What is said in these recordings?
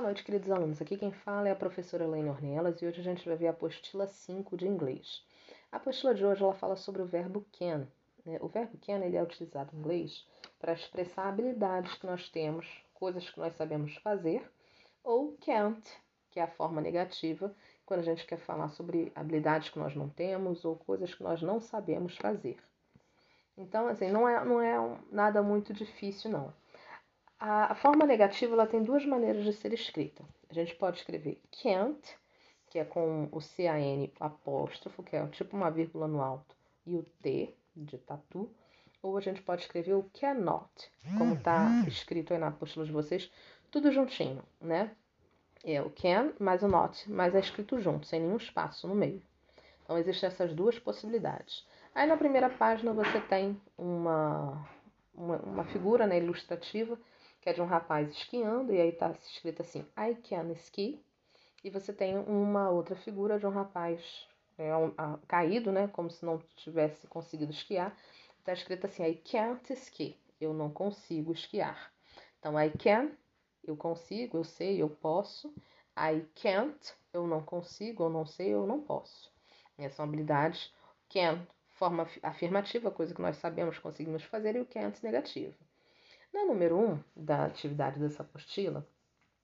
Boa noite, queridos alunos. Aqui quem fala é a professora Elaine Ornelas e hoje a gente vai ver a apostila 5 de inglês. A apostila de hoje ela fala sobre o verbo can. Né? O verbo can ele é utilizado em inglês para expressar habilidades que nós temos, coisas que nós sabemos fazer, ou can't, que é a forma negativa, quando a gente quer falar sobre habilidades que nós não temos ou coisas que nós não sabemos fazer. Então, assim, não é, não é nada muito difícil, não. A, a forma negativa ela tem duas maneiras de ser escrita. A gente pode escrever can't, que é com o C-A-N apóstrofo, que é tipo uma vírgula no alto, e o T, de tatu. Ou a gente pode escrever o cannot, como está escrito aí na apostila de vocês, tudo juntinho, né? É o can mais o not, mas é escrito junto, sem nenhum espaço no meio. Então, existem essas duas possibilidades. Aí, na primeira página, você tem uma, uma, uma figura né, ilustrativa que é de um rapaz esquiando, e aí tá escrito assim, I can ski. E você tem uma outra figura de um rapaz é, um, a, caído, né, como se não tivesse conseguido esquiar. Tá escrito assim, I can't ski, eu não consigo esquiar. Então, I can, eu consigo, eu sei, eu posso. I can't, eu não consigo, eu não sei, eu não posso. Essas são habilidades can, forma afirmativa, coisa que nós sabemos, conseguimos fazer, e o can't negativo. Na número 1 um da atividade dessa apostila,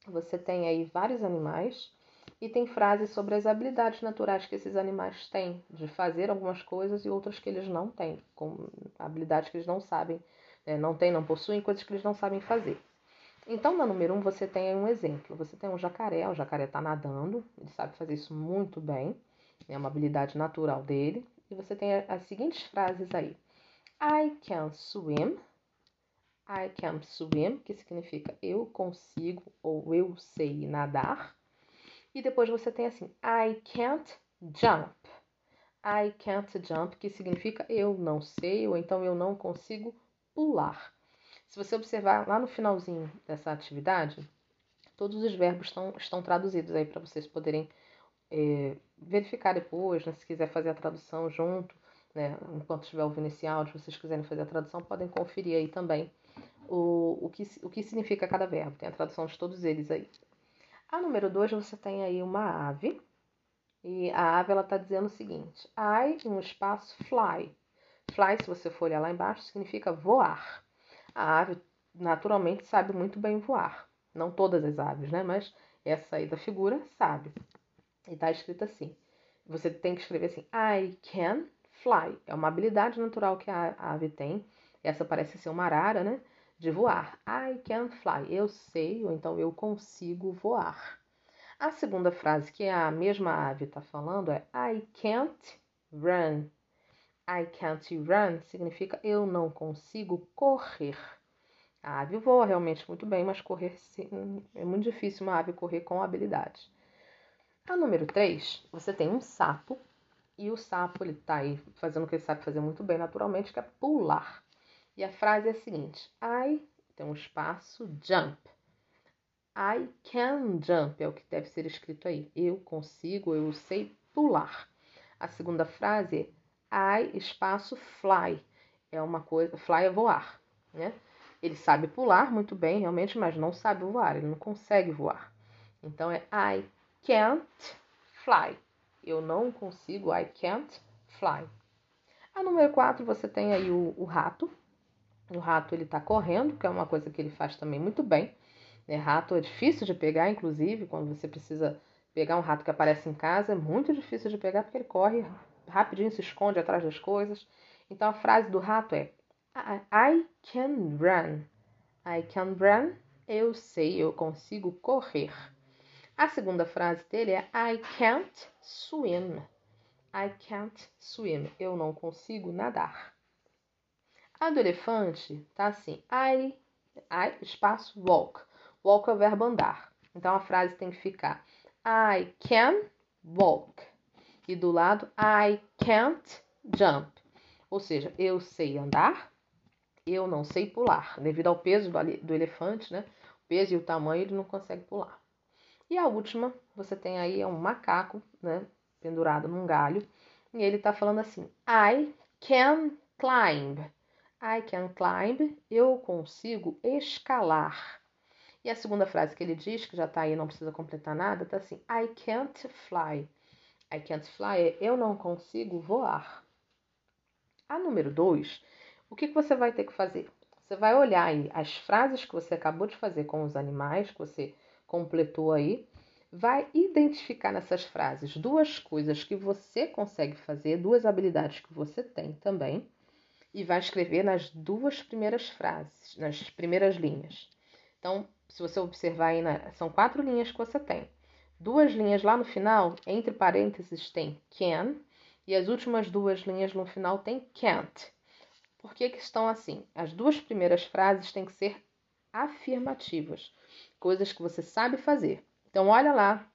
você tem aí vários animais e tem frases sobre as habilidades naturais que esses animais têm de fazer algumas coisas e outras que eles não têm, com habilidades que eles não sabem, né, não têm, não possuem, coisas que eles não sabem fazer. Então, na número 1, um, você tem um exemplo. Você tem um jacaré, o jacaré está nadando, ele sabe fazer isso muito bem, é uma habilidade natural dele. E você tem as seguintes frases aí: I can swim, I can swim, que significa eu consigo ou eu sei nadar. E depois você tem assim, I can't jump. I can't jump, que significa eu não sei ou então eu não consigo pular. Se você observar lá no finalzinho dessa atividade, todos os verbos estão, estão traduzidos aí para vocês poderem é, verificar depois, né, se quiser fazer a tradução junto, né, enquanto estiver ouvindo esse áudio, vocês quiserem fazer a tradução, podem conferir aí também o, o, que, o que significa cada verbo. Tem a tradução de todos eles aí. A número 2, você tem aí uma ave. E a ave ela está dizendo o seguinte: I, um espaço, fly. Fly, se você for olhar lá embaixo, significa voar. A ave naturalmente sabe muito bem voar. Não todas as aves, né? Mas essa aí da figura sabe. E está escrito assim. Você tem que escrever assim: I can fly. É uma habilidade natural que a ave tem. Essa parece ser uma arara, né? de voar. I can fly. Eu sei, ou então eu consigo voar. A segunda frase que a mesma ave está falando é I can't run. I can't run significa eu não consigo correr. A ave voa realmente muito bem, mas correr é muito difícil uma ave correr com habilidade. A número 3, você tem um sapo e o sapo ele está aí fazendo o que ele sabe fazer muito bem naturalmente, que é pular. E a frase é a seguinte: I tem um espaço jump. I can jump é o que deve ser escrito aí. Eu consigo, eu sei pular. A segunda frase é I espaço fly. É uma coisa, fly é voar, né? Ele sabe pular muito bem, realmente, mas não sabe voar, ele não consegue voar. Então é I can't fly. Eu não consigo, I can't fly. A número 4, você tem aí o, o rato, o rato ele está correndo, que é uma coisa que ele faz também muito bem. Né? Rato é difícil de pegar, inclusive, quando você precisa pegar um rato que aparece em casa, é muito difícil de pegar porque ele corre rapidinho, se esconde atrás das coisas. Então a frase do rato é I can run. I can run. Eu sei, eu consigo correr. A segunda frase dele é I can't swim. I can't swim. Eu não consigo nadar. A do elefante tá assim: I, I, espaço, walk. Walk é o verbo andar. Então a frase tem que ficar I can walk. E do lado I can't jump. Ou seja, eu sei andar, eu não sei pular. Devido ao peso do, elefante, né? O peso e o tamanho, ele não consegue pular. E a última, você tem aí é um macaco, né? Pendurado num galho. E ele tá falando assim: I can climb. I can climb, eu consigo escalar. E a segunda frase que ele diz, que já está aí, não precisa completar nada, está assim: I can't fly. I can't fly é eu não consigo voar. A número 2, o que, que você vai ter que fazer? Você vai olhar aí as frases que você acabou de fazer com os animais, que você completou aí, vai identificar nessas frases duas coisas que você consegue fazer, duas habilidades que você tem também, e vai escrever nas duas primeiras frases, nas primeiras linhas. Então, se você observar aí, são quatro linhas que você tem. Duas linhas lá no final, entre parênteses, tem can, e as últimas duas linhas no final tem can't. Por que, que estão assim? As duas primeiras frases têm que ser afirmativas, coisas que você sabe fazer. Então, olha lá,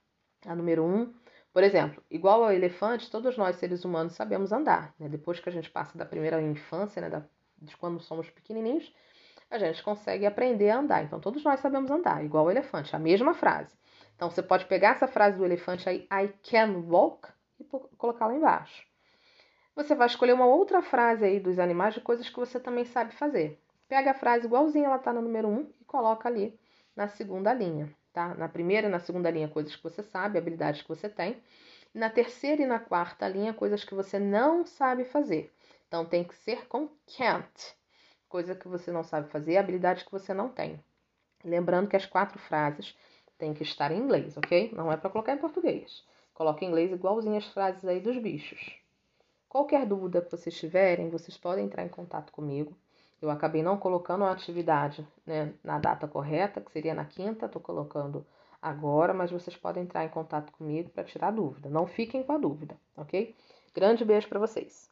a número um, por exemplo, igual ao elefante, todos nós seres humanos sabemos andar. Né? Depois que a gente passa da primeira infância, né, da, de quando somos pequenininhos, a gente consegue aprender a andar. Então, todos nós sabemos andar, igual ao elefante, a mesma frase. Então, você pode pegar essa frase do elefante aí, I can walk, e colocar lá embaixo. Você vai escolher uma outra frase aí dos animais de coisas que você também sabe fazer. Pega a frase igualzinha ela está no número 1 e coloca ali na segunda linha, tá? Na primeira e na segunda linha, coisas que você sabe, habilidades que você tem. Na terceira e na quarta linha, coisas que você não sabe fazer. Então tem que ser com can't, coisa que você não sabe fazer, habilidades que você não tem. Lembrando que as quatro frases têm que estar em inglês, ok? Não é para colocar em português. Coloca em inglês igualzinho as frases aí dos bichos. Qualquer dúvida que vocês tiverem, vocês podem entrar em contato comigo. Eu acabei não colocando a atividade né, na data correta, que seria na quinta, estou colocando agora, mas vocês podem entrar em contato comigo para tirar dúvida. Não fiquem com a dúvida, ok? Grande beijo para vocês!